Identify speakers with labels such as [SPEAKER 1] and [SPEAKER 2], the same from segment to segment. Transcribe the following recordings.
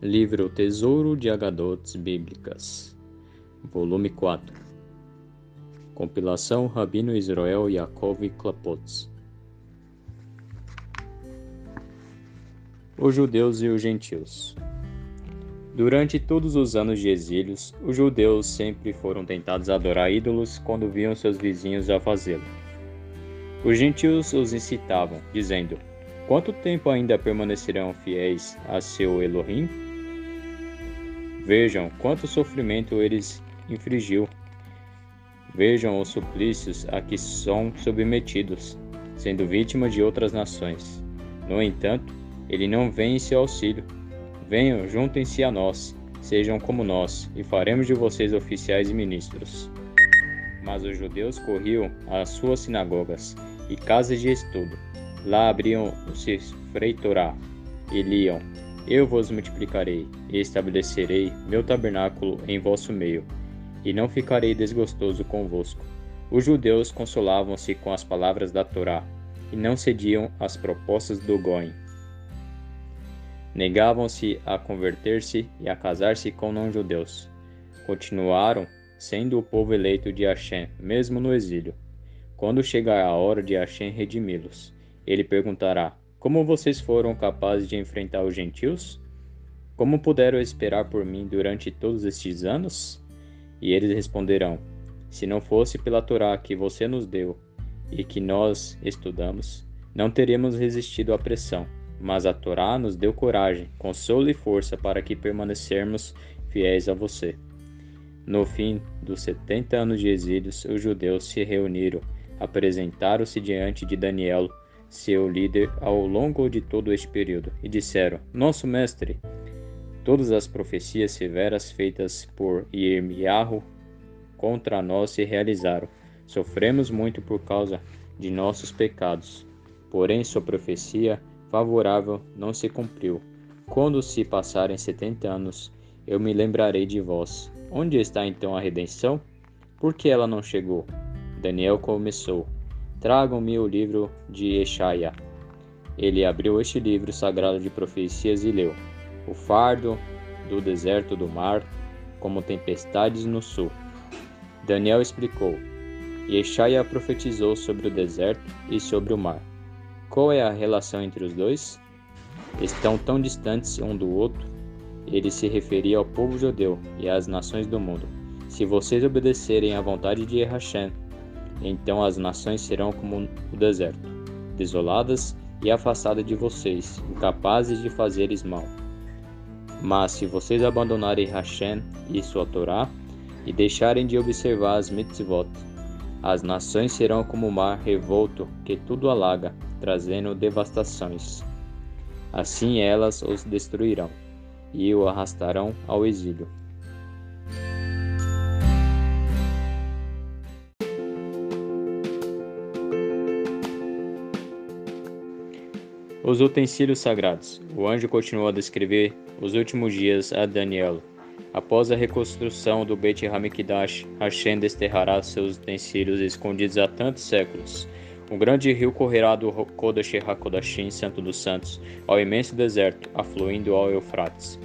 [SPEAKER 1] Livro Tesouro de Agadotes Bíblicas, Volume 4 Compilação Rabino Israel Yaakov Klapotz Os judeus e os gentios Durante todos os anos de exílios, os judeus sempre foram tentados a adorar ídolos quando viam seus vizinhos a fazê-lo. Os gentios os incitavam, dizendo: Quanto tempo ainda permanecerão fiéis a seu Elohim? Vejam quanto sofrimento eles infligiu. Vejam os suplícios a que são submetidos, sendo vítimas de outras nações. No entanto, ele não vem em seu auxílio. Venham, juntem-se a nós, sejam como nós, e faremos de vocês oficiais e ministros. Mas os judeus corriam às suas sinagogas e casas de estudo. Lá abriam o Sifrei Torá e liam eu vos multiplicarei e estabelecerei meu tabernáculo em vosso meio, e não ficarei desgostoso convosco. Os judeus consolavam-se com as palavras da Torá, e não cediam às propostas do Goim. Negavam-se a converter-se e a casar-se com não-judeus. Continuaram sendo o povo eleito de Hashem, mesmo no exílio. Quando chegar a hora de Hashem redimi-los, ele perguntará: como vocês foram capazes de enfrentar os gentios? Como puderam esperar por mim durante todos estes anos? E eles responderão: Se não fosse pela Torá que você nos deu e que nós estudamos, não teríamos resistido à pressão. Mas a Torá nos deu coragem, consolo e força para que permanecermos fiéis a você. No fim dos setenta anos de exílios, os judeus se reuniram, apresentaram-se diante de Daniel, seu líder ao longo de todo este período, e disseram: Nosso mestre, todas as profecias severas feitas por Irmiarro contra nós se realizaram. Sofremos muito por causa de nossos pecados. Porém, sua profecia favorável não se cumpriu. Quando se passarem setenta anos, eu me lembrarei de vós. Onde está então a redenção? Por que ela não chegou? Daniel começou. Tragam-me o livro de Eshaya. Ele abriu este livro sagrado de profecias e leu: O fardo do deserto do mar, como tempestades no sul. Daniel explicou: E Eshaya profetizou sobre o deserto e sobre o mar. Qual é a relação entre os dois? Estão tão distantes um do outro. Ele se referia ao povo judeu e às nações do mundo. Se vocês obedecerem à vontade de Hashem, então as nações serão como o deserto, desoladas e afastadas de vocês, incapazes de fazeres mal. Mas se vocês abandonarem Hashem e sua Torá, e deixarem de observar as mitzvot, as nações serão como o mar revolto que tudo alaga, trazendo devastações. Assim elas os destruirão e o arrastarão ao exílio. Os utensílios sagrados. O anjo continuou a descrever os últimos dias a Daniel. Após a reconstrução do Beit Hamikdash, Hashem desterrará seus utensílios escondidos há tantos séculos. Um grande rio correrá do Kodesh HaKodashim, Santo dos Santos, ao imenso deserto, afluindo ao Eufrates.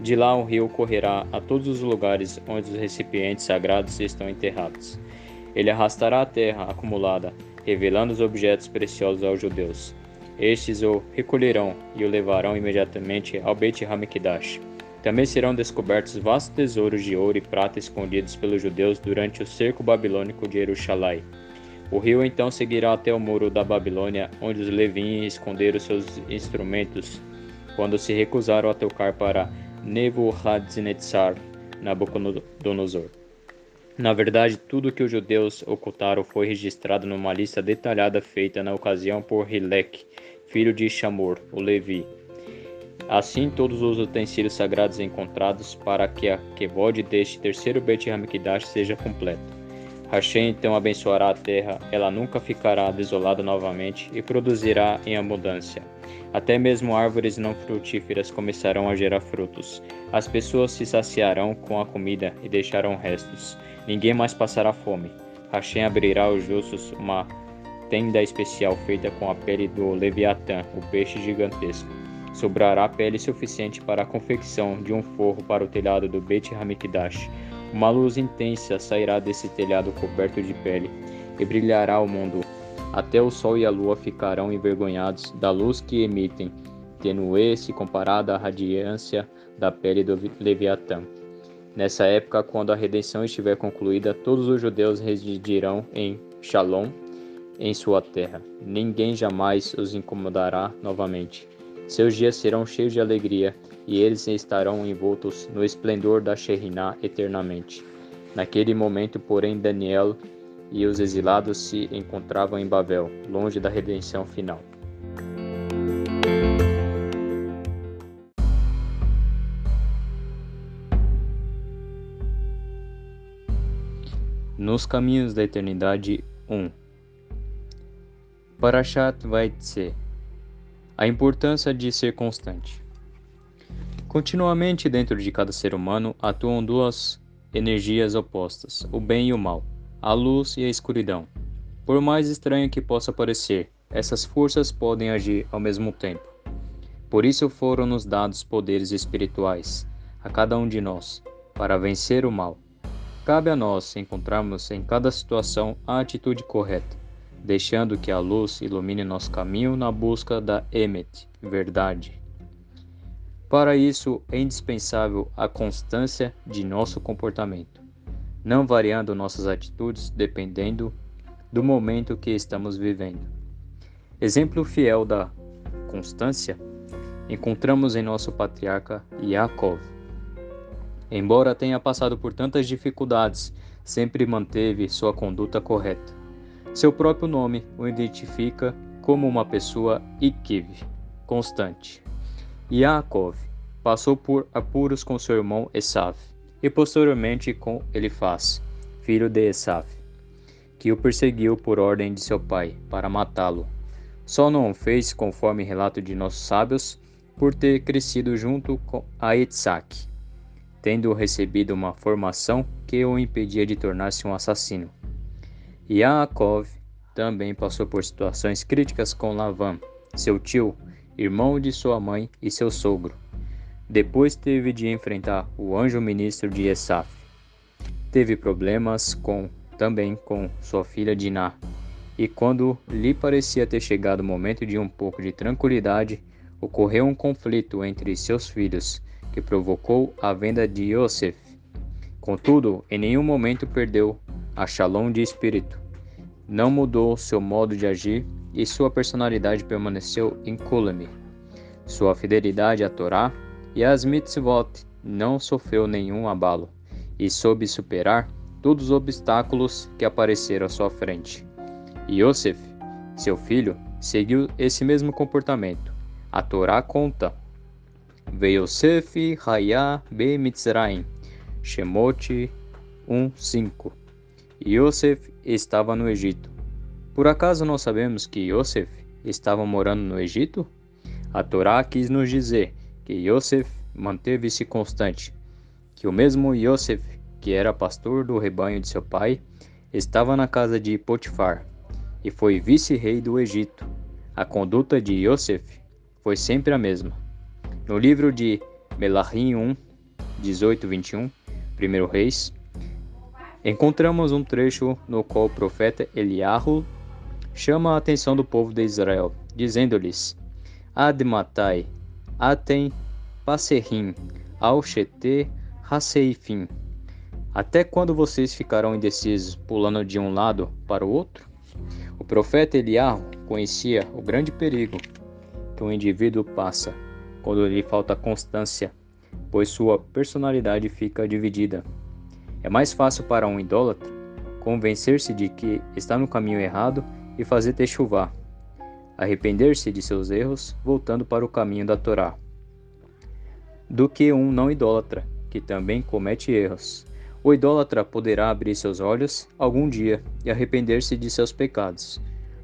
[SPEAKER 1] De lá um rio correrá a todos os lugares onde os recipientes sagrados estão enterrados. Ele arrastará a terra acumulada, revelando os objetos preciosos aos judeus. Estes o recolherão e o levarão imediatamente ao Beit Hamikdash. Também serão descobertos vastos tesouros de ouro e prata escondidos pelos judeus durante o cerco babilônico de Jerusalém. O rio então seguirá até o muro da Babilônia, onde os Levim esconderam seus instrumentos quando se recusaram a tocar para Nebuchadnezzar, Nabucodonosor. Na verdade, tudo que os judeus ocultaram foi registrado numa lista detalhada feita na ocasião por Hilek, filho de Shamor, o Levi. Assim, todos os utensílios sagrados encontrados para que a kevod deste terceiro Bet Hamikdash seja completa. Hashem então abençoará a terra, ela nunca ficará desolada novamente e produzirá em abundância. Até mesmo árvores não frutíferas começarão a gerar frutos. As pessoas se saciarão com a comida e deixarão restos. Ninguém mais passará fome. Hashem abrirá aos justos uma tenda especial feita com a pele do Leviatã, o peixe gigantesco. sobrará pele suficiente para a confecção de um forro para o telhado do Bet Hamikdash. Uma luz intensa sairá desse telhado coberto de pele e brilhará o mundo. Até o sol e a lua ficarão envergonhados da luz que emitem, tenue se comparada à radiância da pele do Leviatã. Nessa época, quando a redenção estiver concluída, todos os judeus residirão em Shalom, em sua terra. Ninguém jamais os incomodará novamente. Seus dias serão cheios de alegria e eles estarão envoltos no esplendor da Sheriná eternamente. Naquele momento, porém, Daniel e os exilados se encontravam em Babel, longe da redenção final. Nos caminhos da eternidade 1 Parashat Vaitse A importância de ser constante. Continuamente dentro de cada ser humano atuam duas energias opostas, o bem e o mal, a luz e a escuridão. Por mais estranho que possa parecer, essas forças podem agir ao mesmo tempo. Por isso foram nos dados poderes espirituais a cada um de nós, para vencer o mal. Cabe a nós encontrarmos em cada situação a atitude correta, deixando que a luz ilumine nosso caminho na busca da Emet, verdade. Para isso é indispensável a constância de nosso comportamento, não variando nossas atitudes dependendo do momento que estamos vivendo. Exemplo fiel da constância encontramos em nosso patriarca Yaakov. Embora tenha passado por tantas dificuldades, sempre manteve sua conduta correta. Seu próprio nome o identifica como uma pessoa Ikiv, constante. Yaakov passou por apuros com seu irmão Esav e posteriormente com Elifaz, filho de Esav, que o perseguiu por ordem de seu pai para matá-lo. Só não o fez, conforme relato de nossos sábios, por ter crescido junto com a Isaac, tendo recebido uma formação que o impedia de tornar-se um assassino. Yaakov também passou por situações críticas com Lavan, seu tio, irmão de sua mãe e seu sogro. Depois teve de enfrentar o anjo ministro de Esaf. Teve problemas com também com sua filha Diná. E quando lhe parecia ter chegado o momento de um pouco de tranquilidade, ocorreu um conflito entre seus filhos, que provocou a venda de Yosef. Contudo, em nenhum momento perdeu a shalom de espírito. Não mudou seu modo de agir e sua personalidade permaneceu incólume. Sua fidelidade à Torá e as mitzvot não sofreu nenhum abalo e soube superar todos os obstáculos que apareceram à sua frente. Yosef, seu filho, seguiu esse mesmo comportamento. A Torá conta: Veiosef Hayá be Mitzrayim, Shemot 1:5. Yosef estava no Egito. Por acaso não sabemos que Yosef estava morando no Egito? A Torá quis nos dizer que Yosef manteve-se constante, que o mesmo Yosef, que era pastor do rebanho de seu pai, estava na casa de Potifar e foi vice-rei do Egito. A conduta de Yosef foi sempre a mesma. No livro de Melahim 1, 18 21, 1 Reis, encontramos um trecho no qual o profeta Eliahu chama a atenção do povo de Israel, dizendo-lhes: Admatai Atem Passerrim, Alchete, Hasseifim. Até quando vocês ficarão indecisos, pulando de um lado para o outro? O profeta Eliarro conhecia o grande perigo que um indivíduo passa quando lhe falta constância, pois sua personalidade fica dividida. É mais fácil para um idólatra convencer-se de que está no caminho errado e fazer techuvá, arrepender-se de seus erros, voltando para o caminho da Torá, do que um não idólatra, que também comete erros. O idólatra poderá abrir seus olhos algum dia e arrepender-se de seus pecados,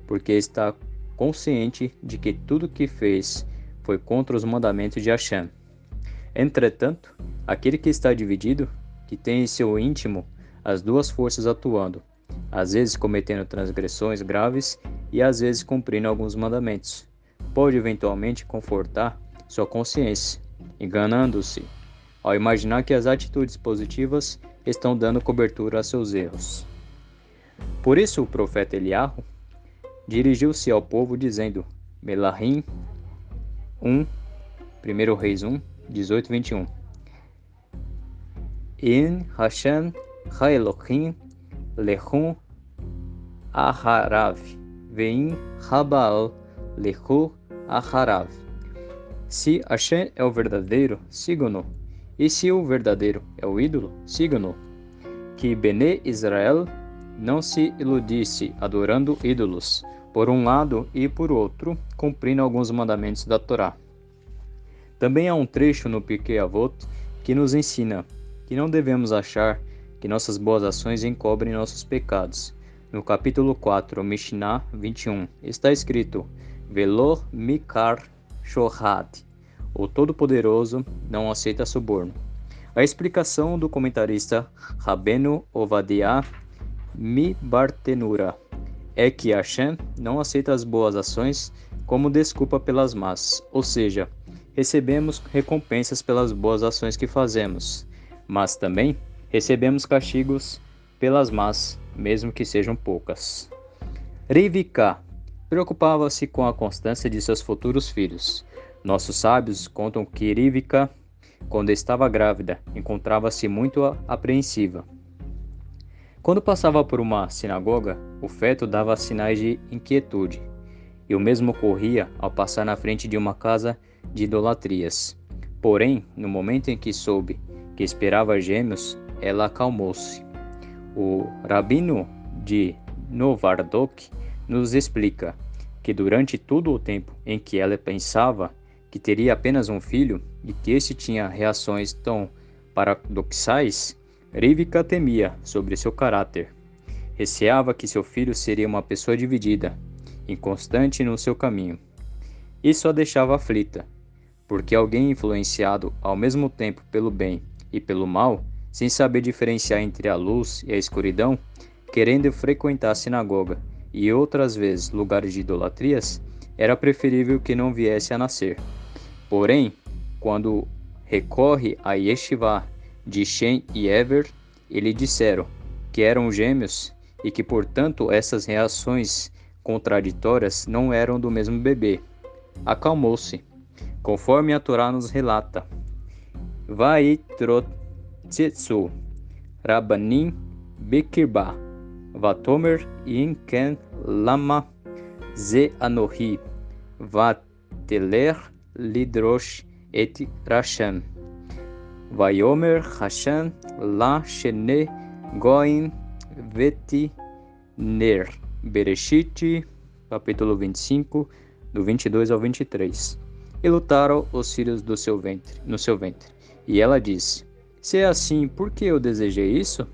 [SPEAKER 1] porque está consciente de que tudo que fez foi contra os mandamentos de Hashem. Entretanto, aquele que está dividido, que tem em seu íntimo as duas forças atuando, às vezes cometendo transgressões graves e às vezes cumprindo alguns mandamentos. Pode eventualmente confortar sua consciência, enganando-se ao imaginar que as atitudes positivas estão dando cobertura a seus erros. Por isso o profeta Eliarro dirigiu-se ao povo dizendo: Melahim 1, 1 Reis 1, 18 21. In Hashem Haelohim Lechum Aharav Vein Rabaal Lechu Aharav. Se Hashem é o verdadeiro, sigam-no. E se o verdadeiro é o ídolo, sigam-no. Que Bene Israel não se iludisse adorando ídolos, por um lado e por outro, cumprindo alguns mandamentos da Torá. Também há um trecho no Pirkei Avot que nos ensina que não devemos achar que nossas boas ações encobrem nossos pecados. No capítulo 4, Mishnah 21, está escrito: Velor mikar shohat. O Todo-Poderoso não aceita suborno. A explicação do comentarista Rabeno Ovadiah Mi Bartenura é que Hashem não aceita as boas ações como desculpa pelas más, ou seja, recebemos recompensas pelas boas ações que fazemos, mas também recebemos castigos pelas más, mesmo que sejam poucas. Rivika preocupava-se com a constância de seus futuros filhos. Nossos sábios contam que Rivika, quando estava grávida, encontrava-se muito apreensiva. Quando passava por uma sinagoga, o feto dava sinais de inquietude, e o mesmo ocorria ao passar na frente de uma casa de idolatrias. Porém, no momento em que soube que esperava gêmeos, ela acalmou-se. O rabino de Novardok nos explica que durante todo o tempo em que ela pensava que teria apenas um filho e que este tinha reações tão paradoxais, Rivka temia sobre seu caráter. Receava que seu filho seria uma pessoa dividida, inconstante no seu caminho. Isso a deixava aflita, porque alguém influenciado ao mesmo tempo pelo bem e pelo mal, sem saber diferenciar entre a luz e a escuridão, querendo frequentar a sinagoga e outras vezes lugares de idolatrias, era preferível que não viesse a nascer. Porém, quando recorre a Yeshiva de Shem e Ever, ele disseram que eram gêmeos e que, portanto, essas reações contraditórias não eram do mesmo bebê. Acalmou-se, conforme a Torá nos relata. Vaitrotzetsu, Rabanim Bekirba, Vatomer Inken Lama Ze Anohi, Vateler Lidrosh et Rashem. Vaiomer Hashem La Shene Goin Veti Ner. Bereshit, capítulo 25, do 22 ao 23. E lutaram os filhos do seu ventre, no seu ventre. E ela disse: Se é assim, por que eu desejei isso?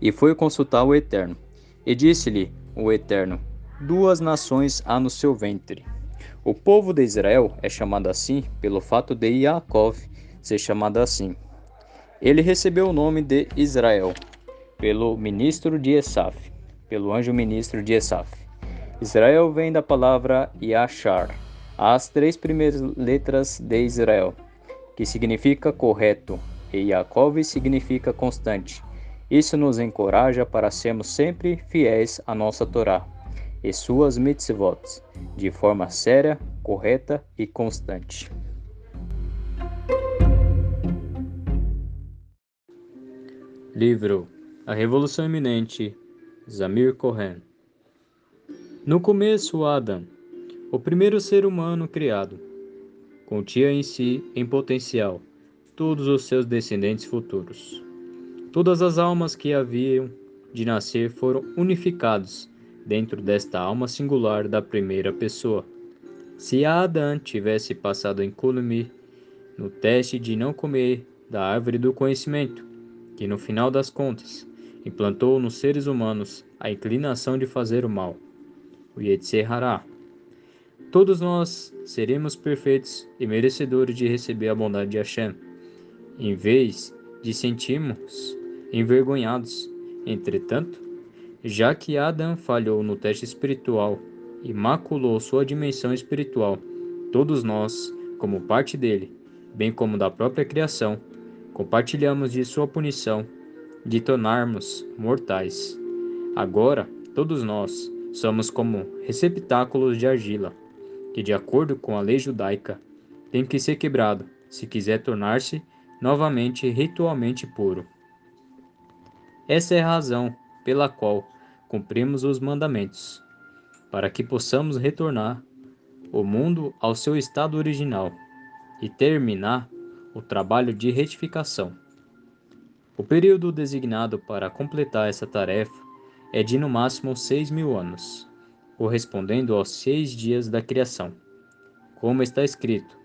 [SPEAKER 1] E foi consultar o Eterno. E disse-lhe o Eterno: Duas nações há no seu ventre. O povo de Israel é chamado assim pelo fato de Yaakov ser chamado assim. Ele recebeu o nome de Israel pelo ministro de Esaf, pelo anjo ministro de Esaf. Israel vem da palavra Yashar, as três primeiras letras de Israel, que significa correto, e Yaakov significa constante. Isso nos encoraja para sermos sempre fiéis à nossa Torá e suas mitzvot, de forma séria, correta e constante. Livro A Revolução Iminente, Zamir Cohen. No começo, Adam, o primeiro ser humano criado, continha em si, em potencial, todos os seus descendentes futuros. Todas as almas que haviam de nascer foram unificados dentro desta alma singular da primeira pessoa. Se Adam tivesse passado incólume no teste de não comer da árvore do conhecimento, que no final das contas implantou nos seres humanos a inclinação de fazer o mal, o Yetzer Hará. Todos nós seremos perfeitos e merecedores de receber a bondade de Hashem, em vez de sentirmos envergonhados. Entretanto, já que Adam falhou no teste espiritual e maculou sua dimensão espiritual, todos nós como parte dele, bem como da própria criação, compartilhamos de sua punição, de tornarmos mortais. Agora, todos nós somos como receptáculos de argila, que, de acordo com a lei judaica, tem que ser quebrado se quiser tornar-se novamente ritualmente puro. Essa é a razão pela qual cumprimos os mandamentos, para que possamos retornar o mundo ao seu estado original e terminar o trabalho de retificação. O período designado para completar essa tarefa é de no máximo seis mil anos, correspondendo aos seis dias da criação. Como está escrito: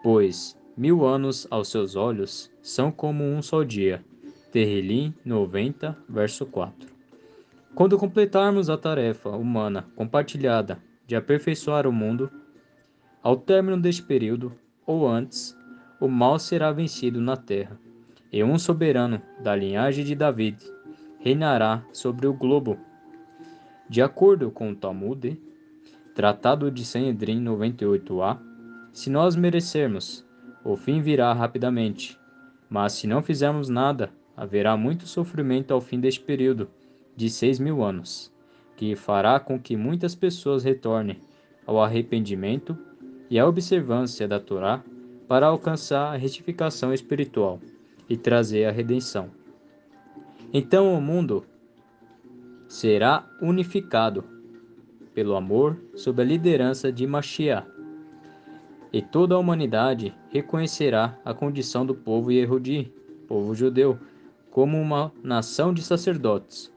[SPEAKER 1] Pois mil anos aos seus olhos são como um só dia. Terrilim 90, verso 4. Quando completarmos a tarefa humana compartilhada de aperfeiçoar o mundo, ao término deste período, ou antes, o mal será vencido na terra, e um soberano da linhagem de David reinará sobre o globo. De acordo com o Talmud, Tratado de Sanhedrin 98a, se nós merecermos, o fim virá rapidamente, mas se não fizermos nada, haverá muito sofrimento ao fim deste período de seis mil anos que fará com que muitas pessoas retornem ao arrependimento e à observância da Torá para alcançar a retificação espiritual e trazer a redenção. Então o mundo será unificado pelo amor sob a liderança de Mashiach, e toda a humanidade reconhecerá a condição do povo Yehudi, povo judeu, como uma nação de sacerdotes.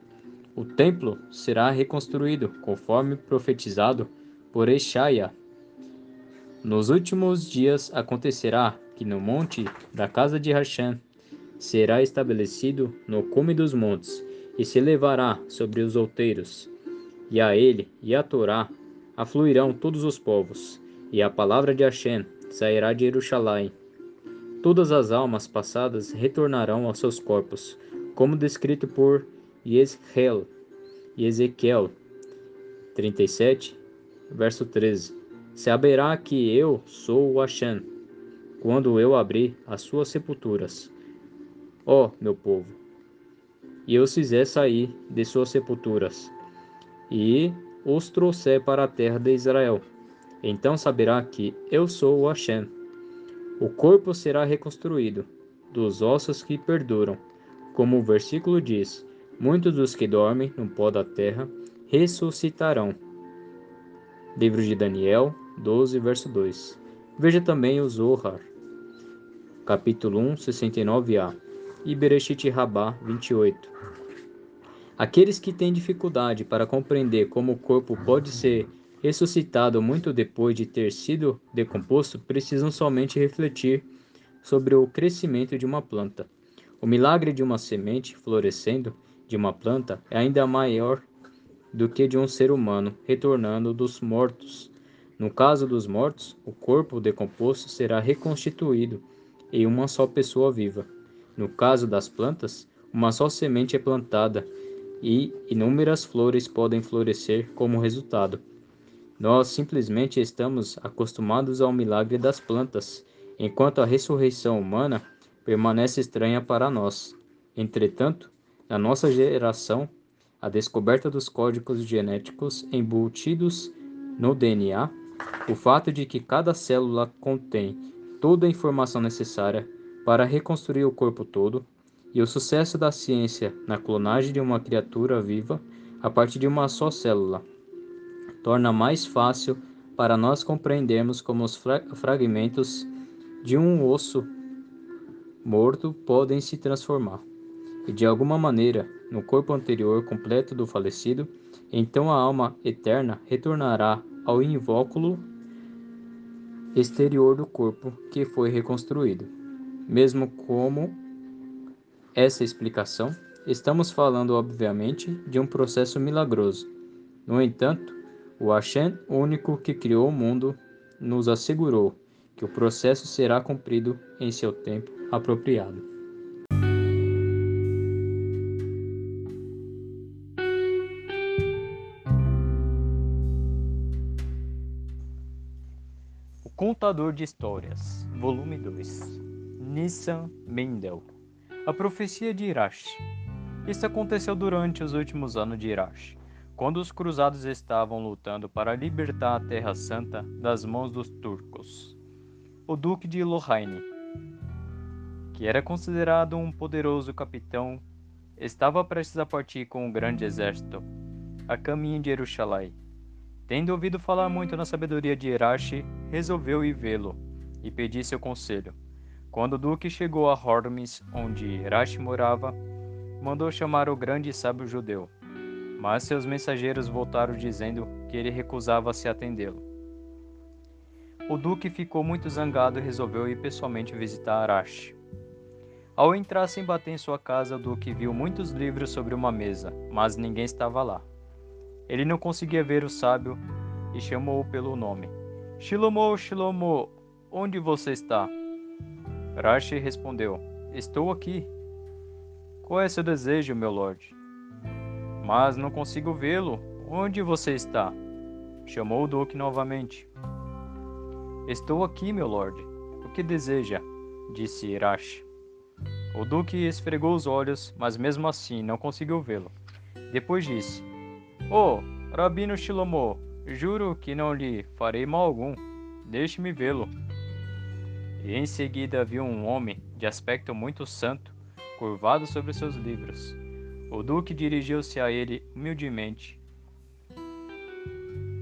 [SPEAKER 1] O templo será reconstruído, conforme profetizado por Eshaia. Nos últimos dias acontecerá que no monte da casa de Hashem será estabelecido no cume dos montes e se levará sobre os outeiros. E a ele e a Torá afluirão todos os povos, e a palavra de Hashem sairá de Jerusalém. Todas as almas passadas retornarão aos seus corpos, como descrito por Yesreel e Ezequiel 37, verso 13. Saberá que eu sou o Hashem, quando eu abrir as suas sepulturas, ó meu povo, e os fizer sair de suas sepulturas, e os trouxer para a terra de Israel. Então saberá que eu sou o Hashem. O corpo será reconstruído, dos ossos que perduram, como o versículo diz, Muitos dos que dormem no pó da terra ressuscitarão. Livro de Daniel 12, verso 2. Veja também o Zohar, capítulo 1, 69a, e Bereshit Rabá 28. Aqueles que têm dificuldade para compreender como o corpo pode ser ressuscitado muito depois de ter sido decomposto precisam somente refletir sobre o crescimento de uma planta. O milagre de uma semente florescendo de uma planta é ainda maior do que de um ser humano retornando dos mortos. No caso dos mortos, o corpo decomposto será reconstituído em uma só pessoa viva. No caso das plantas, uma só semente é plantada e inúmeras flores podem florescer como resultado. Nós simplesmente estamos acostumados ao milagre das plantas, enquanto a ressurreição humana permanece estranha para nós. Entretanto, na nossa geração, a descoberta dos códigos genéticos embutidos no DNA, o fato de que cada célula contém toda a informação necessária para reconstruir o corpo todo, e o sucesso da ciência na clonagem de uma criatura viva a partir de uma só célula torna mais fácil para nós compreendermos como os fra fragmentos de um osso morto podem se transformar e de alguma maneira no corpo anterior completo do falecido, então a alma eterna retornará ao invólucro exterior do corpo que foi reconstruído. Mesmo como essa explicação, estamos falando obviamente de um processo milagroso. No entanto, o Hashem único que criou o mundo nos assegurou que o processo será cumprido em seu tempo apropriado. Contador de Histórias, Volume 2 Nissan Mendel A Profecia de Irash Isso aconteceu durante os últimos anos de Irash, quando os cruzados estavam lutando para libertar a Terra Santa das mãos dos turcos. O Duque de Lorraine, que era considerado um poderoso capitão, estava prestes a partir com um grande exército, a caminho de Jerusalém Tendo ouvido falar muito na sabedoria de Irache, resolveu ir vê-lo e pedir seu conselho. Quando o duque chegou a Hormis, onde Irache morava, mandou chamar o grande sábio judeu. Mas seus mensageiros voltaram dizendo que ele recusava se atendê-lo. O duque ficou muito zangado e resolveu ir pessoalmente visitar Arash. Ao entrar sem bater em sua casa, o duque viu muitos livros sobre uma mesa, mas ninguém estava lá. Ele não conseguia ver o sábio e chamou-o pelo nome. Shilomo, Shilomo, onde você está? Rashi respondeu: Estou aqui. Qual é seu desejo, meu lord? Mas não consigo vê-lo. Onde você está? Chamou o Duque novamente. Estou aqui, meu lord. O que deseja? disse Irash. O Duque esfregou os olhos, mas mesmo assim não conseguiu vê-lo. Depois disse: Oh, Rabino Shilomô, juro que não lhe farei mal algum. Deixe-me vê-lo. E em seguida viu um homem de aspecto muito santo, curvado sobre seus livros. O duque dirigiu-se a ele humildemente.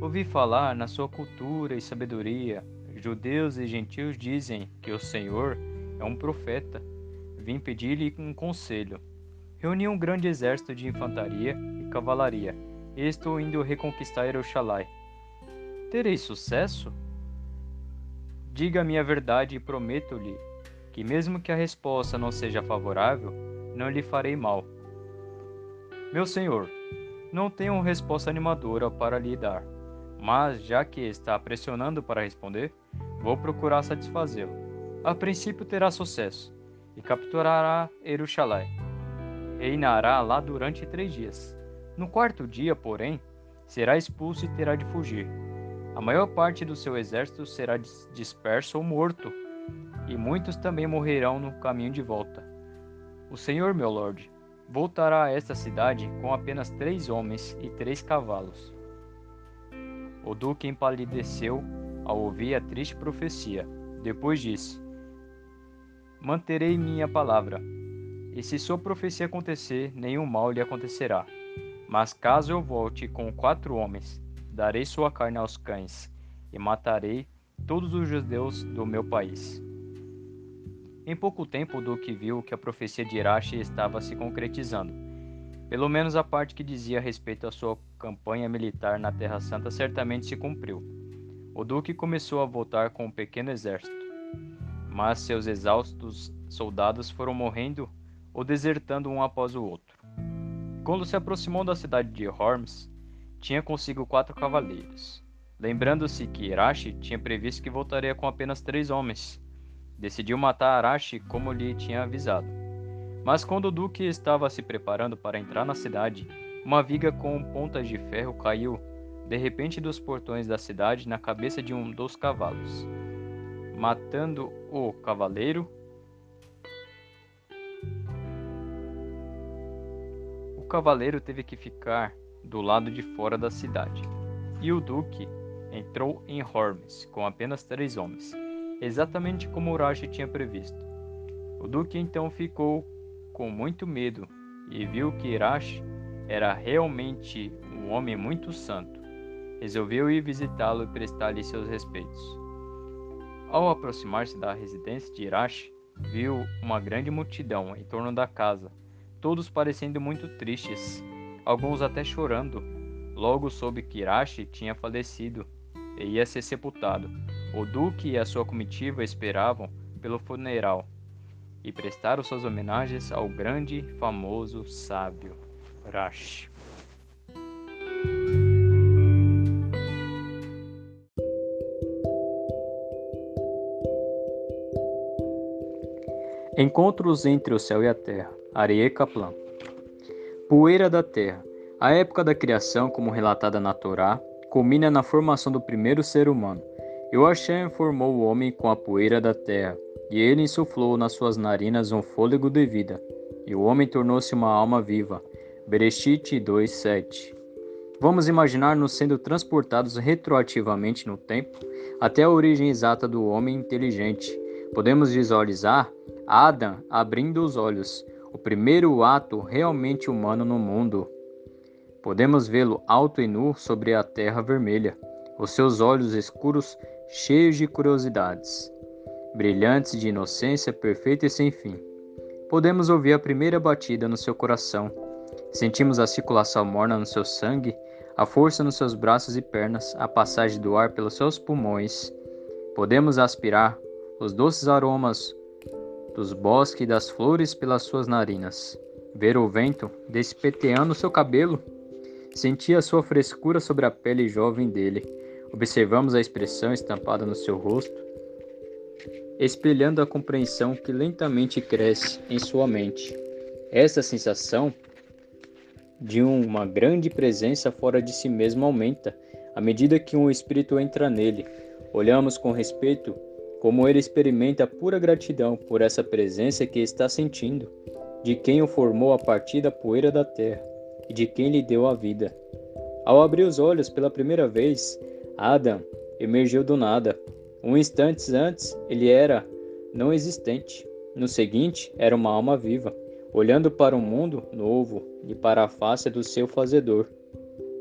[SPEAKER 1] Ouvi falar na sua cultura e sabedoria. Judeus e gentios dizem que o Senhor é um profeta. Vim pedir-lhe um conselho. Reuni um grande exército de infantaria e cavalaria Estou indo reconquistar Jerusalém. Terei sucesso? Diga-me a verdade e prometo-lhe que, mesmo que a resposta não seja favorável, não lhe farei mal. Meu senhor, não tenho resposta animadora para lhe dar, mas já que está pressionando para responder, vou procurar satisfazê-lo. A princípio terá sucesso e capturará Jerusalém. Reinará lá durante três dias. No quarto dia, porém, será expulso e terá de fugir. A maior parte do seu exército será disperso ou morto, e muitos também morrerão no caminho de volta. O Senhor, meu lord, voltará a esta cidade com apenas três homens e três cavalos. O duque empalideceu ao ouvir a triste profecia. Depois disse: Manterei minha palavra, e se sua profecia acontecer, nenhum mal lhe acontecerá. Mas caso eu volte com quatro homens, darei sua carne aos cães e matarei todos os judeus do meu país. Em pouco tempo, o duque viu que a profecia de Irache estava se concretizando. Pelo menos a parte que dizia a respeito à sua campanha militar na Terra Santa certamente se cumpriu. O duque começou a voltar com um pequeno exército, mas seus exaustos soldados foram morrendo ou desertando um após o outro. Quando se aproximou da cidade de Horms, tinha consigo quatro cavaleiros. Lembrando-se que Irashi tinha previsto que voltaria com apenas três homens, decidiu matar Arashi como lhe tinha avisado. Mas quando o duque estava se preparando para entrar na cidade, uma viga com pontas de ferro caiu de repente dos portões da cidade na cabeça de um dos cavalos, matando o cavaleiro O cavaleiro teve que ficar do lado de fora da cidade, e o duque entrou em Hormes com apenas três homens, exatamente como Urashi tinha previsto. O duque então ficou com muito medo e viu que Irash era realmente um homem muito santo. Resolveu ir visitá-lo e prestar-lhe seus respeitos. Ao aproximar-se da residência de Irash, viu uma grande multidão em torno da casa todos parecendo muito tristes, alguns até chorando. Logo soube que Irashi tinha falecido e ia ser sepultado. O duque e a sua comitiva esperavam pelo funeral e prestaram suas homenagens ao grande famoso sábio Rashi. Encontros entre o céu e a terra. Arie Kaplan. Poeira da terra. A época da criação, como relatada na Torá, culmina na formação do primeiro ser humano. E o Hashem formou o homem com a poeira da terra, e ele insuflou nas suas narinas um fôlego de vida, e o homem tornou-se uma alma viva. Bereshit 2:7. Vamos imaginar-nos sendo transportados retroativamente no tempo até a origem exata do homem inteligente. Podemos visualizar Adam abrindo os olhos, o primeiro ato realmente humano no mundo. Podemos vê-lo alto e nu sobre a terra vermelha, os seus olhos escuros cheios de curiosidades, brilhantes de inocência perfeita e sem fim. Podemos ouvir a primeira batida no seu coração. Sentimos a circulação morna no seu sangue, a força nos seus braços e pernas, a passagem do ar pelos seus pulmões. Podemos aspirar os doces aromas dos bosques e das flores pelas suas narinas, ver o vento despeteando seu cabelo, sentir a sua frescura sobre a pele jovem dele Observamos a expressão estampada no seu rosto, espelhando a compreensão que lentamente cresce em sua mente. Essa sensação de uma grande presença fora de si mesmo aumenta à medida que um espírito entra nele. Olhamos com respeito como ele experimenta a pura gratidão por essa presença que está sentindo, de quem o formou a partir da poeira da terra e de quem lhe deu a vida. Ao abrir os olhos pela primeira vez, Adam emergiu do nada. Um instante antes, ele era não existente. No seguinte, era uma alma viva, olhando para um mundo novo e para a face do seu fazedor.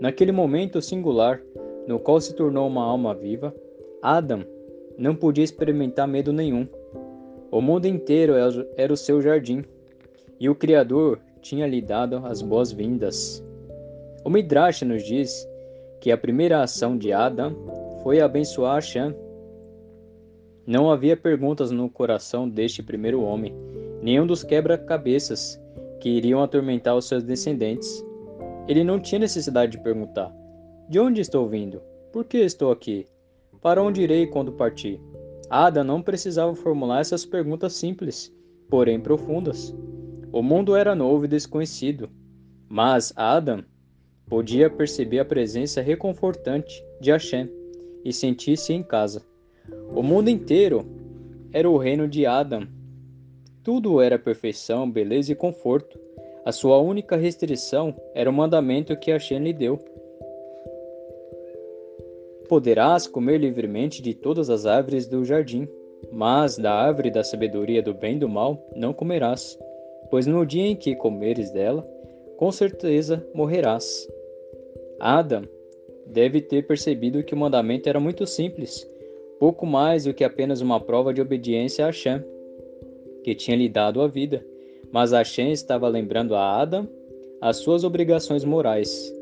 [SPEAKER 1] Naquele momento singular, no qual se tornou uma alma viva, Adam não podia experimentar medo nenhum. O mundo inteiro era o seu jardim, e o Criador tinha lhe dado as boas-vindas. O Midrash nos diz que a primeira ação de Adam foi abençoar Hashem. Não havia perguntas no coração deste primeiro homem, nenhum dos quebra-cabeças que iriam atormentar os seus descendentes. Ele não tinha necessidade de perguntar: De onde estou vindo? Por que estou aqui? Para onde irei quando partir? Adam não precisava formular essas perguntas simples, porém profundas. O mundo era novo e desconhecido, mas Adam Podia perceber a presença reconfortante de Hashem e sentir-se em casa. O mundo inteiro era o reino de Adam. Tudo era perfeição, beleza e conforto. A sua única restrição era o mandamento que Hashem lhe deu. Poderás comer livremente de todas as árvores do jardim, mas da árvore da sabedoria do bem e do mal não comerás, pois no dia em que comeres dela, com certeza morrerás. Adam deve ter percebido que o mandamento era muito simples, pouco mais do que apenas uma prova de obediência a Hashem, que tinha lhe dado a vida. Mas Hashem estava lembrando a Adam as suas obrigações morais.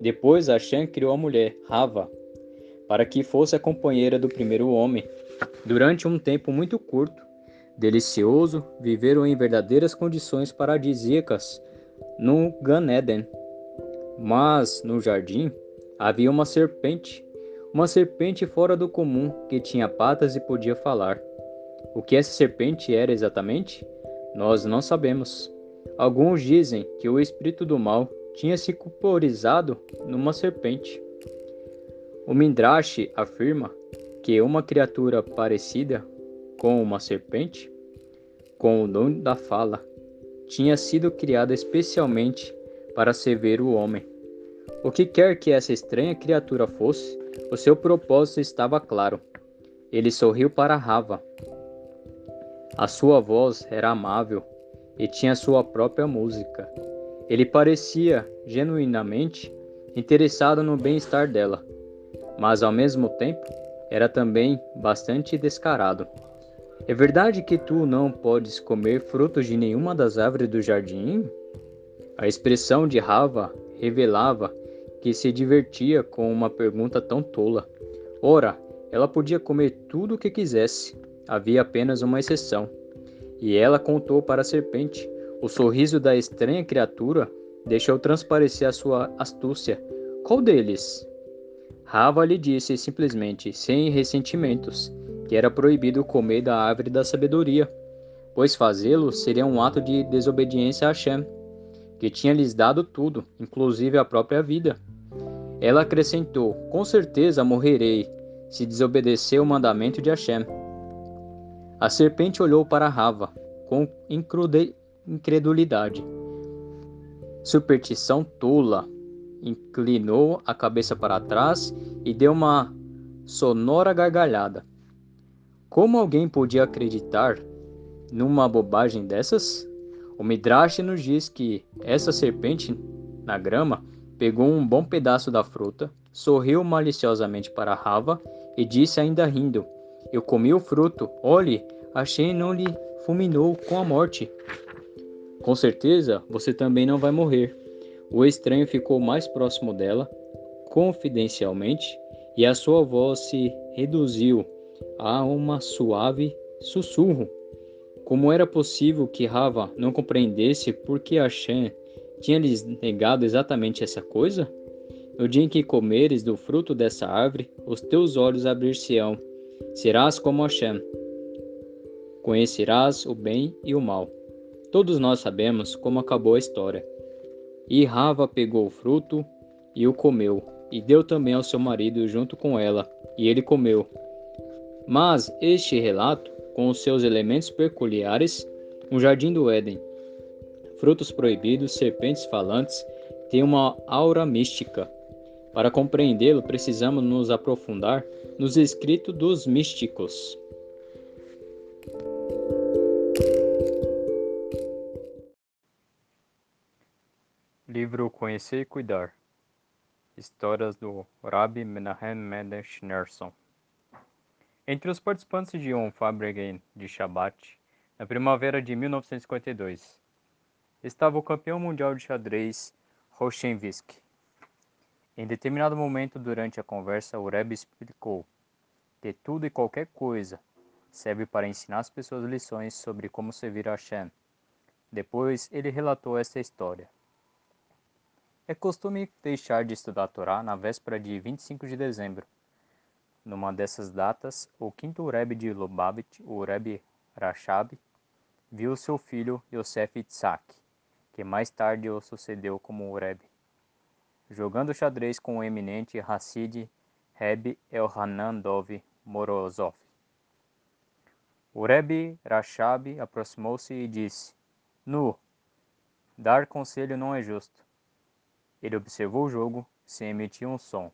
[SPEAKER 1] Depois Hashem criou a mulher, Rava, para que fosse a companheira do primeiro homem. Durante um tempo muito curto, delicioso, viveram em verdadeiras condições paradisíacas no Gan Eden. Mas no jardim havia uma serpente, uma serpente fora do comum que tinha patas e podia falar. O que essa serpente era exatamente? Nós não sabemos. Alguns dizem que o espírito do mal tinha se corporizado numa serpente. O Midrash afirma que uma criatura parecida com uma serpente, com o dom da fala, tinha sido criada especialmente para servir o homem. O que quer que essa estranha criatura fosse, o seu propósito estava claro. Ele sorriu para Rava. A sua voz era amável e tinha sua própria música. Ele parecia genuinamente interessado no bem-estar dela, mas ao mesmo tempo era também bastante descarado. É verdade que tu não podes comer frutos de nenhuma das árvores do jardim? A expressão de Rava revelava que se divertia com uma pergunta tão tola. Ora, ela podia comer tudo o que quisesse, havia apenas uma exceção. E ela contou para a serpente. O sorriso da estranha criatura deixou transparecer a sua astúcia. Qual deles? Rava lhe disse simplesmente, sem ressentimentos, que era proibido comer da árvore da sabedoria, pois fazê-lo seria um ato de desobediência a Hashem, que tinha lhes dado tudo, inclusive a própria vida. Ela acrescentou: Com certeza morrerei se desobedeceu o mandamento de Hashem. A serpente olhou para Rava com incredulidade. Superstição tola. Inclinou a cabeça para trás e deu uma sonora gargalhada. Como alguém podia acreditar numa bobagem dessas? O Midrash nos diz que essa serpente na grama pegou um bom pedaço da fruta, sorriu maliciosamente para Rava e disse ainda rindo: Eu comi o fruto, olhe, Hashem não lhe fulminou com a morte. Com certeza você também não vai morrer. O estranho ficou mais próximo dela, confidencialmente, e a sua voz se reduziu a uma suave sussurro. Como era possível que Rava não compreendesse por que Hashem tinha lhes negado exatamente essa coisa? No dia em que comeres do fruto dessa árvore, os teus olhos abrir-se-ão. Serás como Hashem. Conhecerás o bem e o mal. Todos nós sabemos como acabou a história. E Rava pegou o fruto e o comeu, e deu também ao seu marido junto com ela, e ele comeu. Mas este relato com os seus elementos peculiares, um jardim do Éden. Frutos proibidos, serpentes falantes, tem uma aura mística. Para compreendê-lo, precisamos nos aprofundar nos escritos dos místicos. Livro Conhecer e Cuidar Histórias do Rabbi Menahem Mendel Schneerson entre os participantes de um Fabregen de Shabbat, na primavera de 1952, estava o campeão mundial de xadrez Roshenvisk. Em determinado momento durante a conversa, o Rebbe explicou que tudo e qualquer coisa serve para ensinar as pessoas lições sobre como servir a Hashem. Depois, ele relatou esta história. É costume deixar de estudar a Torá na véspera de 25 de dezembro, numa dessas datas, o quinto Rebbe de Lubavitch, o Rebbe Rashab, viu seu filho Yosef Itzhak, que mais tarde o sucedeu como Rebbe, jogando xadrez com o eminente Hassid Rebbe Elhanan Dov Morozov. O Rebbe Rashab aproximou-se e disse: Nu, dar conselho não é justo. Ele observou o jogo sem emitir um som.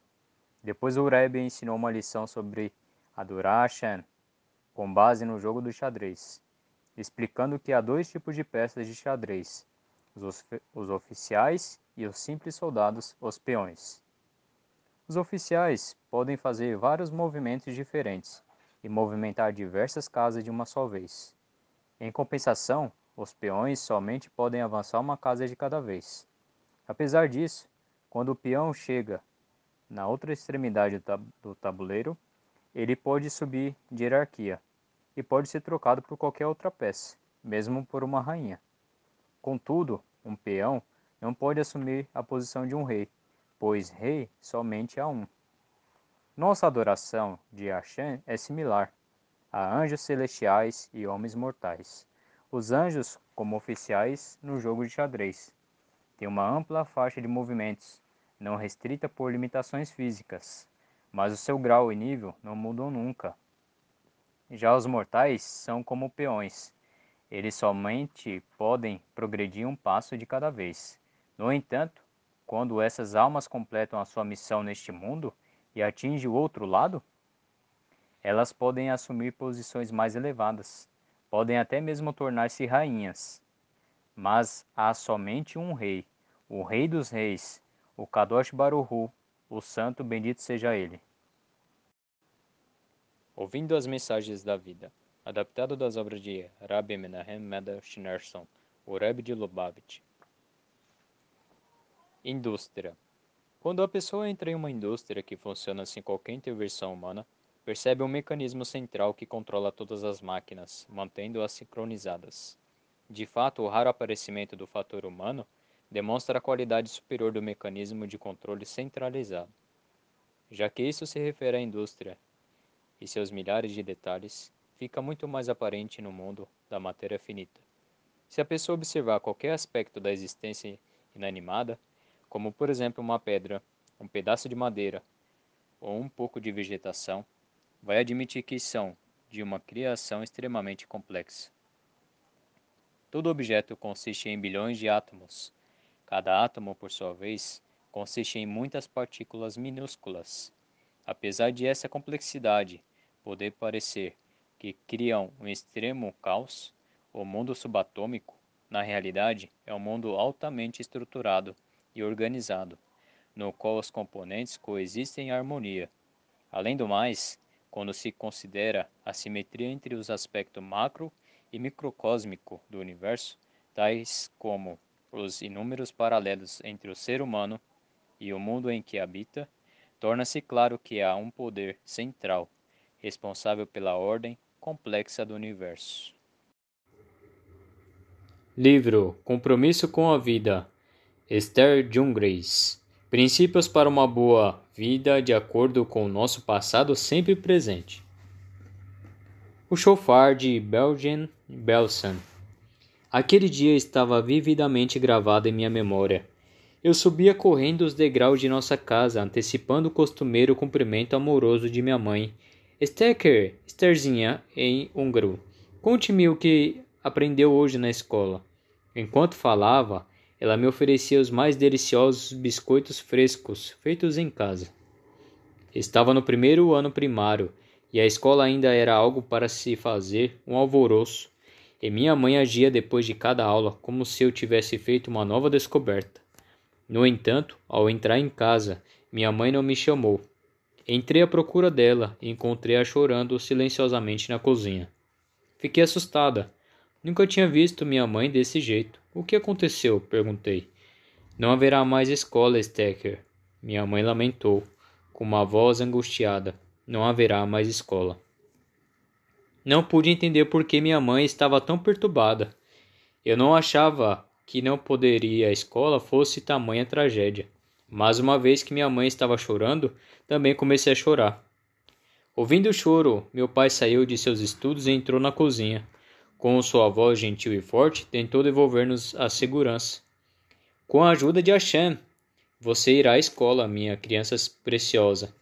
[SPEAKER 1] Depois o Rebbe ensinou uma lição sobre adorar Hashem, com base no jogo do xadrez, explicando que há dois tipos de peças de xadrez, os, os oficiais e os simples soldados, os peões. Os oficiais podem fazer vários movimentos diferentes e movimentar diversas casas de uma só vez. Em compensação, os peões somente podem avançar uma casa de cada vez. Apesar disso, quando o peão chega na outra extremidade do tabuleiro, ele pode subir de hierarquia e pode ser trocado por qualquer outra peça, mesmo por uma rainha. Contudo, um peão não pode assumir a posição de um rei, pois rei somente há um. Nossa adoração de Hashem é similar a anjos celestiais e homens mortais. Os anjos, como oficiais no jogo de xadrez, têm uma ampla faixa de movimentos não restrita por limitações físicas, mas o seu grau e nível não mudam nunca. Já os mortais são como peões. Eles somente podem progredir um passo de cada vez. No entanto, quando essas almas completam a sua missão neste mundo e atingem o outro lado, elas podem assumir posições mais elevadas, podem até mesmo tornar-se rainhas. Mas há somente um rei, o Rei dos Reis, o Kadosh Baruhu, o Santo bendito seja ele. Ouvindo as mensagens da vida, adaptado das obras de Rabbi Menahem Mendel Schneerson, o Rebbe de Lubavitch. Indústria Quando a pessoa entra em uma indústria que funciona sem qualquer intervenção humana, percebe um mecanismo central que controla todas as máquinas, mantendo-as sincronizadas. De fato, o raro aparecimento do fator humano demonstra a qualidade superior do mecanismo de controle centralizado. Já que isso se refere à indústria e seus milhares de detalhes, fica muito mais aparente no mundo da matéria finita. Se a pessoa observar qualquer aspecto da existência inanimada, como por exemplo uma pedra, um pedaço de madeira ou um pouco de vegetação, vai admitir que são de uma criação extremamente complexa. Todo objeto consiste em bilhões de átomos. Cada átomo, por sua vez, consiste em muitas partículas minúsculas. Apesar de essa complexidade poder parecer que criam um extremo caos, o mundo subatômico, na realidade, é um mundo altamente estruturado e organizado, no qual os componentes coexistem em harmonia. Além do mais, quando se considera a simetria entre os aspectos macro e microcósmico do universo, tais como os inúmeros paralelos entre o ser humano e o mundo em que habita, torna-se claro que há um poder central, responsável pela ordem complexa do universo.
[SPEAKER 2] Livro Compromisso com a Vida, Esther Jungreis. Princípios para uma boa vida de acordo com o nosso passado sempre presente. O chofar de Belgian Belson. Aquele dia estava vividamente gravado em minha memória. Eu subia correndo os degraus de nossa casa, antecipando o costumeiro cumprimento amoroso de minha mãe. Stecker, Estherzinha, em húngaro. Conte-me o que aprendeu hoje na escola. Enquanto falava, ela me oferecia os mais deliciosos biscoitos frescos, feitos em casa. Estava no primeiro ano primário e a escola ainda era algo para se fazer um alvoroço, e minha mãe agia depois de cada aula como se eu tivesse feito uma nova descoberta. No entanto, ao entrar em casa, minha mãe não me chamou. Entrei à procura dela e encontrei-a chorando silenciosamente na cozinha. Fiquei assustada. Nunca tinha visto minha mãe desse jeito. O que aconteceu? perguntei. Não haverá mais escola, Stecker. Minha mãe lamentou, com uma voz angustiada. Não haverá mais escola. Não pude entender por que minha mãe estava tão perturbada. Eu não achava que não poderia a escola fosse tamanha tragédia. Mas uma vez que minha mãe estava chorando, também comecei a chorar. Ouvindo o choro, meu pai saiu de seus estudos e entrou na cozinha. Com sua voz gentil e forte, tentou devolver-nos a segurança. Com a ajuda de Hashem, você irá à escola, minha criança preciosa.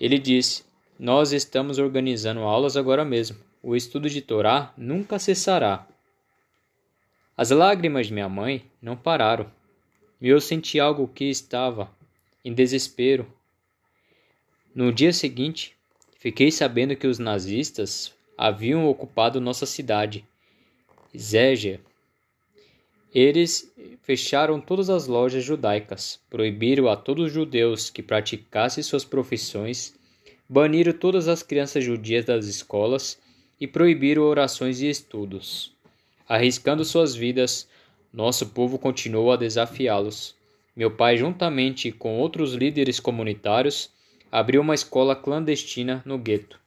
[SPEAKER 2] Ele disse: Nós estamos organizando aulas agora mesmo. O estudo de Torá nunca cessará. As lágrimas de minha mãe não pararam. E eu senti algo que estava em desespero. No dia seguinte, fiquei sabendo que os nazistas haviam ocupado nossa cidade, Zégia. Eles fecharam todas as lojas judaicas, proibiram a todos os judeus que praticassem suas profissões, baniram todas as crianças judias das escolas e proibiram orações e estudos. Arriscando suas vidas, nosso povo continuou a desafiá-los. Meu pai, juntamente com outros líderes comunitários, abriu uma escola clandestina no gueto.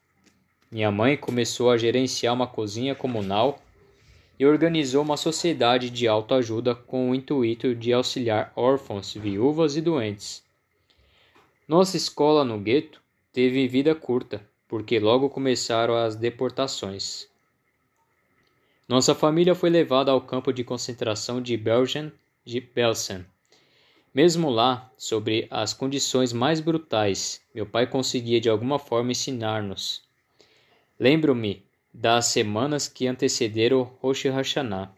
[SPEAKER 2] Minha mãe começou a gerenciar uma cozinha comunal e organizou uma sociedade de autoajuda com o intuito de auxiliar órfãos, viúvas e doentes. Nossa escola no gueto teve vida curta, porque logo começaram as deportações. Nossa família foi levada ao campo de concentração de Belgen de Belsen. Mesmo lá, sobre as condições mais brutais, meu pai conseguia de alguma forma ensinar-nos. Lembro-me das semanas que antecederam Rosh Hashanah.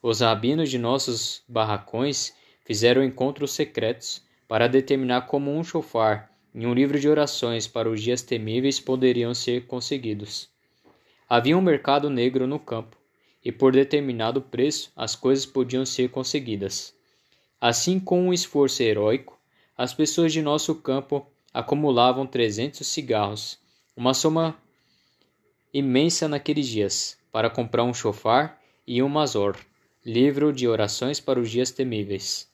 [SPEAKER 2] Os rabinos de nossos barracões fizeram encontros secretos para determinar como um chofar e um livro de orações para os dias temíveis poderiam ser conseguidos. Havia um mercado negro no campo, e por determinado preço as coisas podiam ser conseguidas. Assim, com um esforço heróico, as pessoas de nosso campo acumulavam trezentos cigarros, uma soma imensa naqueles dias, para comprar um chofar e um mazor, livro de orações para os dias temíveis.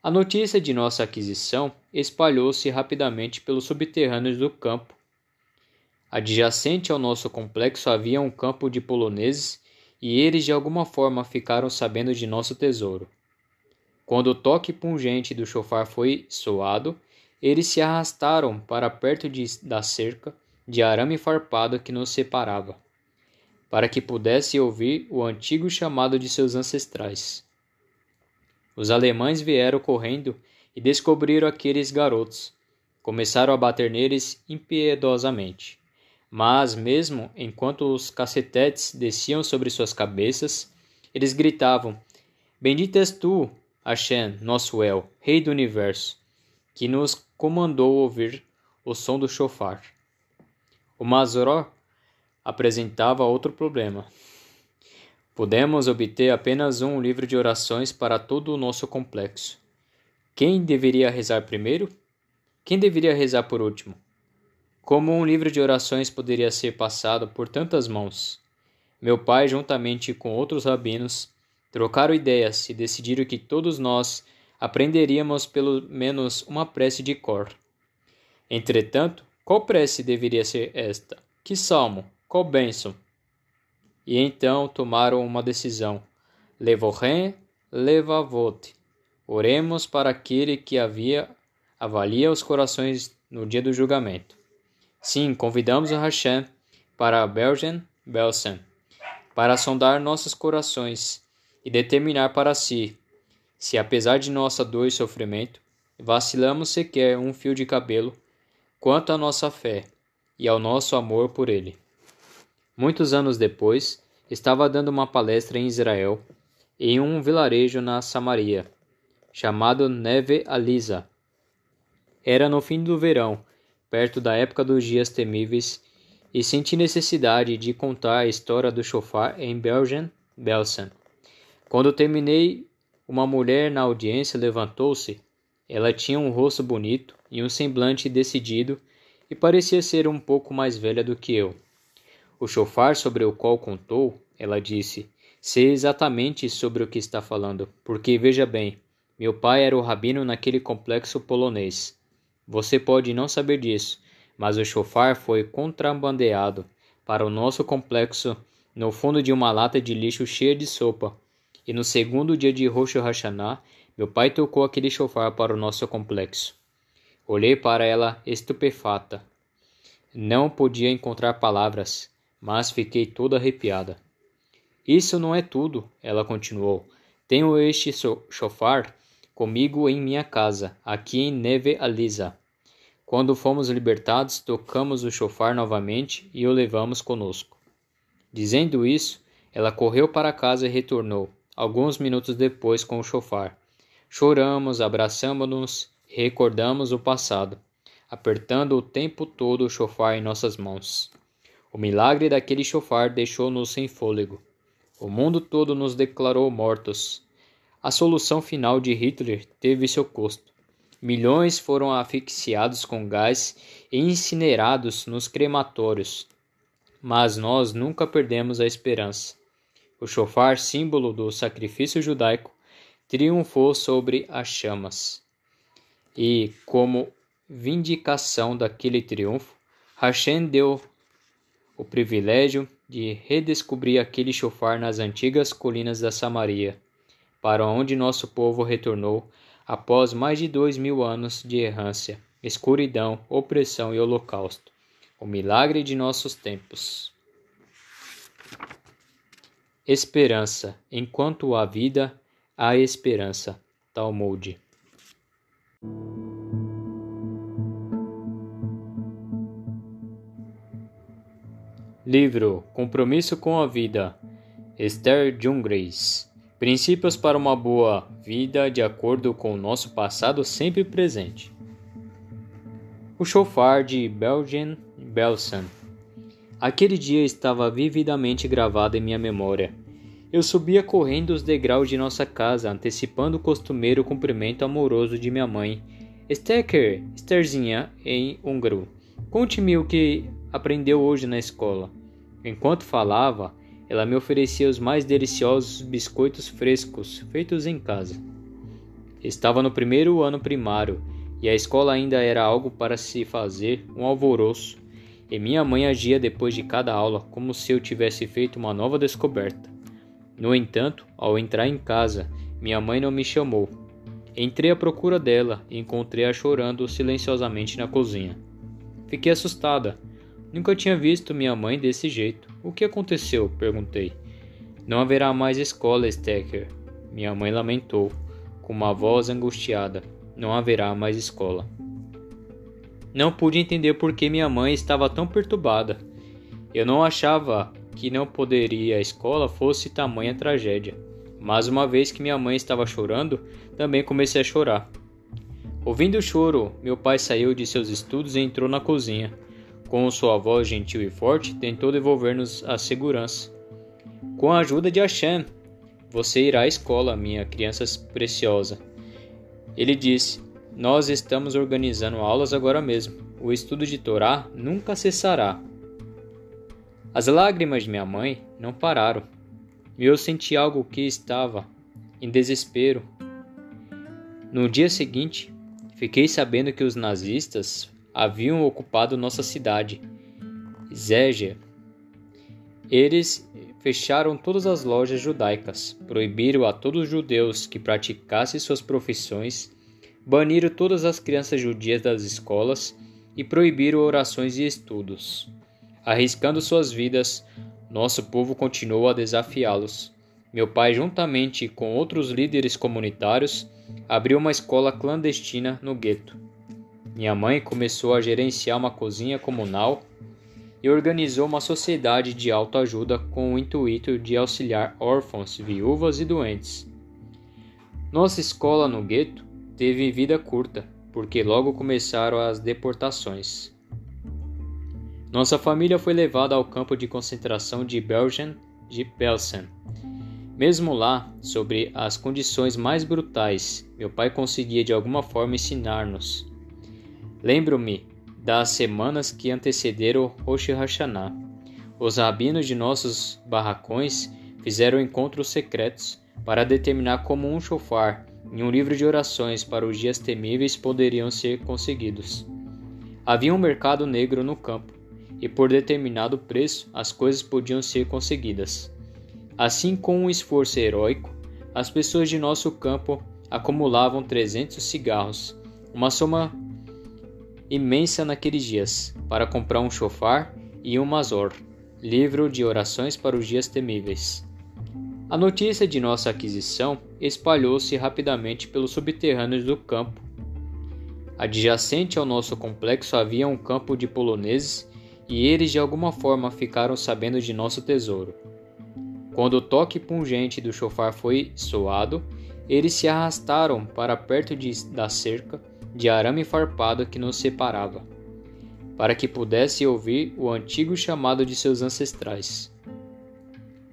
[SPEAKER 2] A notícia de nossa aquisição espalhou-se rapidamente pelos subterrâneos do campo. Adjacente ao nosso complexo havia um campo de poloneses e eles de alguma forma ficaram sabendo de nosso tesouro. Quando o toque pungente do chofar foi soado, eles se arrastaram para perto de, da cerca de arame farpado que nos separava, para que pudesse ouvir o antigo chamado de seus ancestrais. Os alemães vieram correndo e descobriram aqueles garotos. Começaram a bater neles impiedosamente. Mas, mesmo enquanto os cacetetes desciam sobre suas cabeças, eles gritavam: Bendito és tu, Hashem, nosso El, Rei do Universo, que nos comandou ouvir o som do chofar. O Mazoró apresentava outro problema. Podemos obter apenas um livro de orações para todo o nosso complexo. Quem deveria rezar primeiro? Quem deveria rezar por último? Como um livro de orações poderia ser passado por tantas mãos? Meu pai, juntamente com outros rabinos, trocaram ideias e decidiram que todos nós aprenderíamos pelo menos uma prece de cor. Entretanto, qual prece deveria ser esta? Que salmo? Qual bênção? E então tomaram uma decisão. Levorem, levavote. Oremos para aquele que havia avalia os corações no dia do julgamento. Sim, convidamos a Hashem para Belgen Belsen, para sondar nossos corações e determinar para si se, apesar de nossa dor e sofrimento, vacilamos sequer um fio de cabelo quanto à nossa fé e ao nosso amor por Ele. Muitos anos depois, estava dando uma palestra em Israel, em um vilarejo na Samaria, chamado Neve Alisa. Era no fim do verão perto da época dos dias temíveis, e senti necessidade de contar a história do chofar em Belgen, Belsen. Quando terminei, uma mulher na audiência levantou-se. Ela tinha um rosto bonito e um semblante decidido e parecia ser um pouco mais velha do que eu. O chofar sobre o qual contou, ela disse, sei exatamente sobre o que está falando, porque veja bem, meu pai era o rabino naquele complexo polonês. Você pode não saber disso, mas o chofar foi contrabandeado para o nosso complexo no fundo de uma lata de lixo cheia de sopa. E no segundo dia de Rosh Hashanah, meu pai tocou aquele chofar para o nosso complexo. Olhei para ela estupefata. Não podia encontrar palavras, mas fiquei toda arrepiada. Isso não é tudo, ela continuou. Tenho este chofar comigo em minha casa, aqui em Neve Alisa. Quando fomos libertados, tocamos o chofar novamente e o levamos conosco. Dizendo isso, ela correu para casa e retornou, alguns minutos depois, com o chofar. Choramos, abraçamos-nos recordamos o passado, apertando o tempo todo o chofar em nossas mãos. O milagre daquele chofar deixou-nos sem fôlego. O mundo todo nos declarou mortos. A solução final de Hitler teve seu custo. Milhões foram asfixiados com gás e incinerados nos crematórios. Mas nós nunca perdemos a esperança. O chofar, símbolo do sacrifício judaico, triunfou sobre as chamas. E, como vindicação daquele triunfo, Hashem deu o privilégio de redescobrir aquele chofar nas antigas colinas da Samaria para onde nosso povo retornou após mais de dois mil anos de errância, escuridão, opressão e holocausto. O milagre de nossos tempos. Esperança. Enquanto há vida, há esperança. Talmud. Livro Compromisso com a Vida. Esther Jungreis. Princípios para uma boa vida de acordo com o nosso passado sempre presente. O chofar de Belgian Belson. Aquele dia estava vividamente gravado em minha memória. Eu subia correndo os degraus de nossa casa, antecipando o costumeiro cumprimento amoroso de minha mãe. Stecker, Estherzinha, em húngaro. Conte-me o que aprendeu hoje na escola. Enquanto falava, ela me oferecia os mais deliciosos biscoitos frescos, feitos em casa. Estava no primeiro ano primário e a escola ainda era algo para se fazer um alvoroço, e minha mãe agia depois de cada aula como se eu tivesse feito uma nova descoberta. No entanto, ao entrar em casa, minha mãe não me chamou. Entrei à procura dela e encontrei-a chorando silenciosamente na cozinha. Fiquei assustada Nunca tinha visto minha mãe desse jeito. O que aconteceu? perguntei. Não haverá mais escola, Stecker. Minha mãe lamentou, com uma voz angustiada. Não haverá mais escola. Não pude entender por que minha mãe estava tão perturbada. Eu não achava que não poderia a escola fosse tamanha tragédia, mas uma vez que minha mãe estava chorando, também comecei a chorar. Ouvindo o choro, meu pai saiu de seus estudos e entrou na cozinha. Com sua voz gentil e forte, tentou devolver-nos a segurança. Com a ajuda de Hashem, você irá à escola, minha criança preciosa. Ele disse: Nós estamos organizando aulas agora mesmo. O estudo de Torá nunca cessará. As lágrimas de minha mãe não pararam. Eu senti algo que estava em desespero. No dia seguinte, fiquei sabendo que os nazistas haviam ocupado nossa cidade, Zégia. Eles fecharam todas as lojas judaicas, proibiram a todos os judeus que praticassem suas profissões, baniram todas as crianças judias das escolas e proibiram orações e estudos. Arriscando suas vidas, nosso povo continuou a desafiá-los. Meu pai, juntamente com outros líderes comunitários, abriu uma escola clandestina no gueto. Minha mãe começou a gerenciar uma cozinha comunal e organizou uma sociedade de autoajuda com o intuito de auxiliar órfãos, viúvas e doentes. Nossa escola no gueto teve vida curta, porque logo começaram as deportações. Nossa família foi levada ao campo de concentração de Belgen de Belsen. Mesmo lá, sobre as condições mais brutais, meu pai conseguia de alguma forma ensinar-nos. Lembro-me das semanas que antecederam Rosh Hashanah. Os rabinos de nossos barracões fizeram encontros secretos para determinar como um shofar e um livro de orações para os dias temíveis poderiam ser conseguidos. Havia um mercado negro no campo e por determinado preço as coisas podiam ser conseguidas. Assim, com um esforço heróico, as pessoas de nosso campo acumulavam 300 cigarros, uma soma imensa naqueles dias, para comprar um chofar e um mazor, livro de orações para os dias temíveis. A notícia de nossa aquisição espalhou-se rapidamente pelos subterrâneos do campo. Adjacente ao nosso complexo havia um campo de poloneses e eles de alguma forma ficaram sabendo de nosso tesouro. Quando o toque pungente do chofar foi soado, eles se arrastaram para perto de, da cerca de arame farpado que nos separava, para que pudesse ouvir o antigo chamado de seus ancestrais.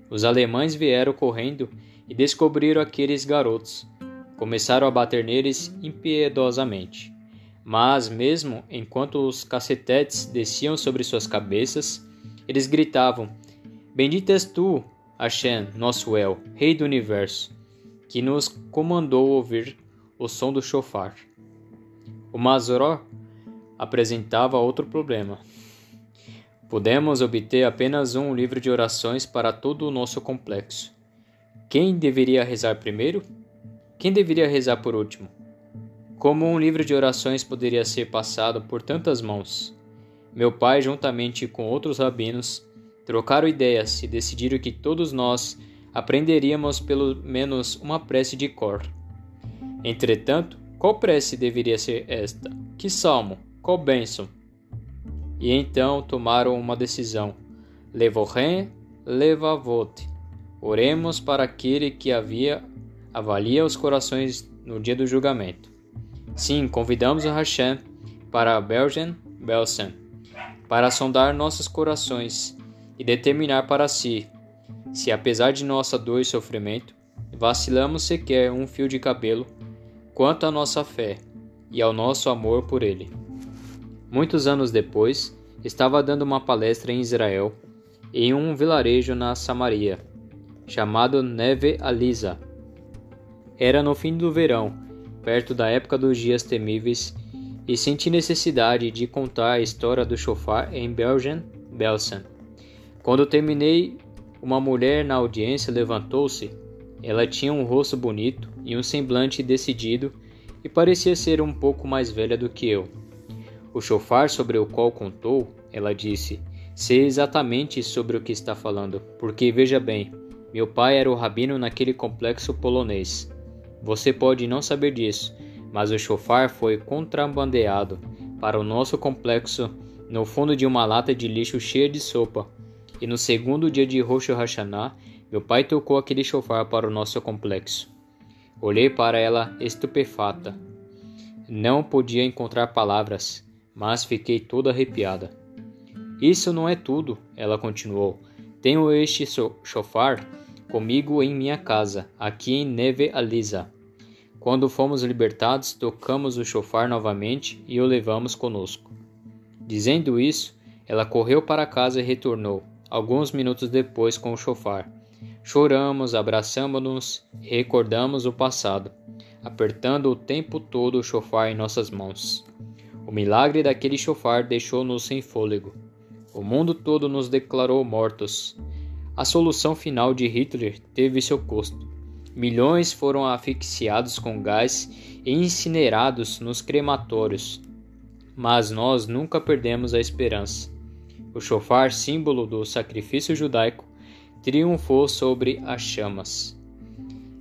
[SPEAKER 2] Os alemães vieram correndo e descobriram aqueles garotos. Começaram a bater neles impiedosamente. Mas, mesmo enquanto os cacetetes desciam sobre suas cabeças, eles gritavam: Bendito és tu, Hashem, nosso El, Rei do Universo, que nos comandou ouvir o som do chofar. O Mazoró apresentava outro problema. Podemos obter apenas um livro de orações para todo o nosso complexo. Quem deveria rezar primeiro? Quem deveria rezar por último? Como um livro de orações poderia ser passado por tantas mãos? Meu pai, juntamente com outros rabinos, trocaram ideias e decidiram que todos nós aprenderíamos pelo menos uma prece de cor. Entretanto, qual prece deveria ser esta? Que salmo? Qual bênção? E então tomaram uma decisão. Levorem, levavote. Oremos para aquele que havia avalia os corações no dia do julgamento. Sim, convidamos o Hashem para Belgen Belsen, para sondar nossos corações e determinar para si se, apesar de nossa dor e sofrimento, vacilamos sequer um fio de cabelo quanto à nossa fé e ao nosso amor por Ele. Muitos anos depois, estava dando uma palestra em Israel, em um vilarejo na Samaria, chamado Neve Alisa. Era no fim do verão perto da época dos dias temíveis, e senti necessidade de contar a história do chofar em Belgen Belsen. Quando terminei, uma mulher na audiência levantou-se. Ela tinha um rosto bonito e um semblante decidido e parecia ser um pouco mais velha do que eu. O chofar sobre o qual contou, ela disse, sei exatamente sobre o que está falando, porque veja bem, meu pai era o rabino naquele complexo polonês. Você pode não saber disso, mas o chofar foi contrabandeado para o nosso complexo no fundo de uma lata de lixo cheia de sopa E no segundo dia de Rosh Hashanah, meu pai tocou aquele chofar para o nosso complexo. Olhei para ela estupefata. Não podia encontrar palavras, mas fiquei toda arrepiada. Isso não é tudo, ela continuou. Tenho este chofar comigo em minha casa, aqui em Neve Alisa. Quando fomos libertados, tocamos o chofar novamente e o levamos conosco. Dizendo isso, ela correu para casa e retornou, alguns minutos depois, com o chofar. Choramos, abraçamos-nos e recordamos o passado, apertando o tempo todo o chofar em nossas mãos. O milagre daquele chofar deixou-nos sem fôlego. O mundo todo nos declarou mortos. A solução final de Hitler teve seu custo. Milhões foram asfixiados com gás e incinerados nos crematórios. Mas nós nunca perdemos a esperança. O chofar, símbolo do sacrifício judaico, triunfou sobre as chamas.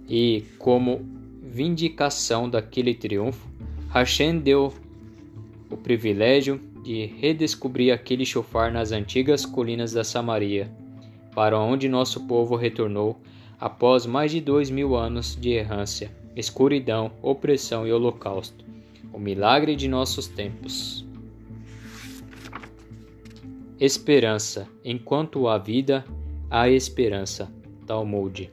[SPEAKER 2] E, como vindicação daquele triunfo, Hashem deu o privilégio de redescobrir aquele chofar nas antigas colinas da Samaria, para onde nosso povo retornou após mais de dois mil anos de errância, escuridão, opressão e holocausto, o milagre de nossos tempos. Esperança. Enquanto há vida, há esperança. Talmud.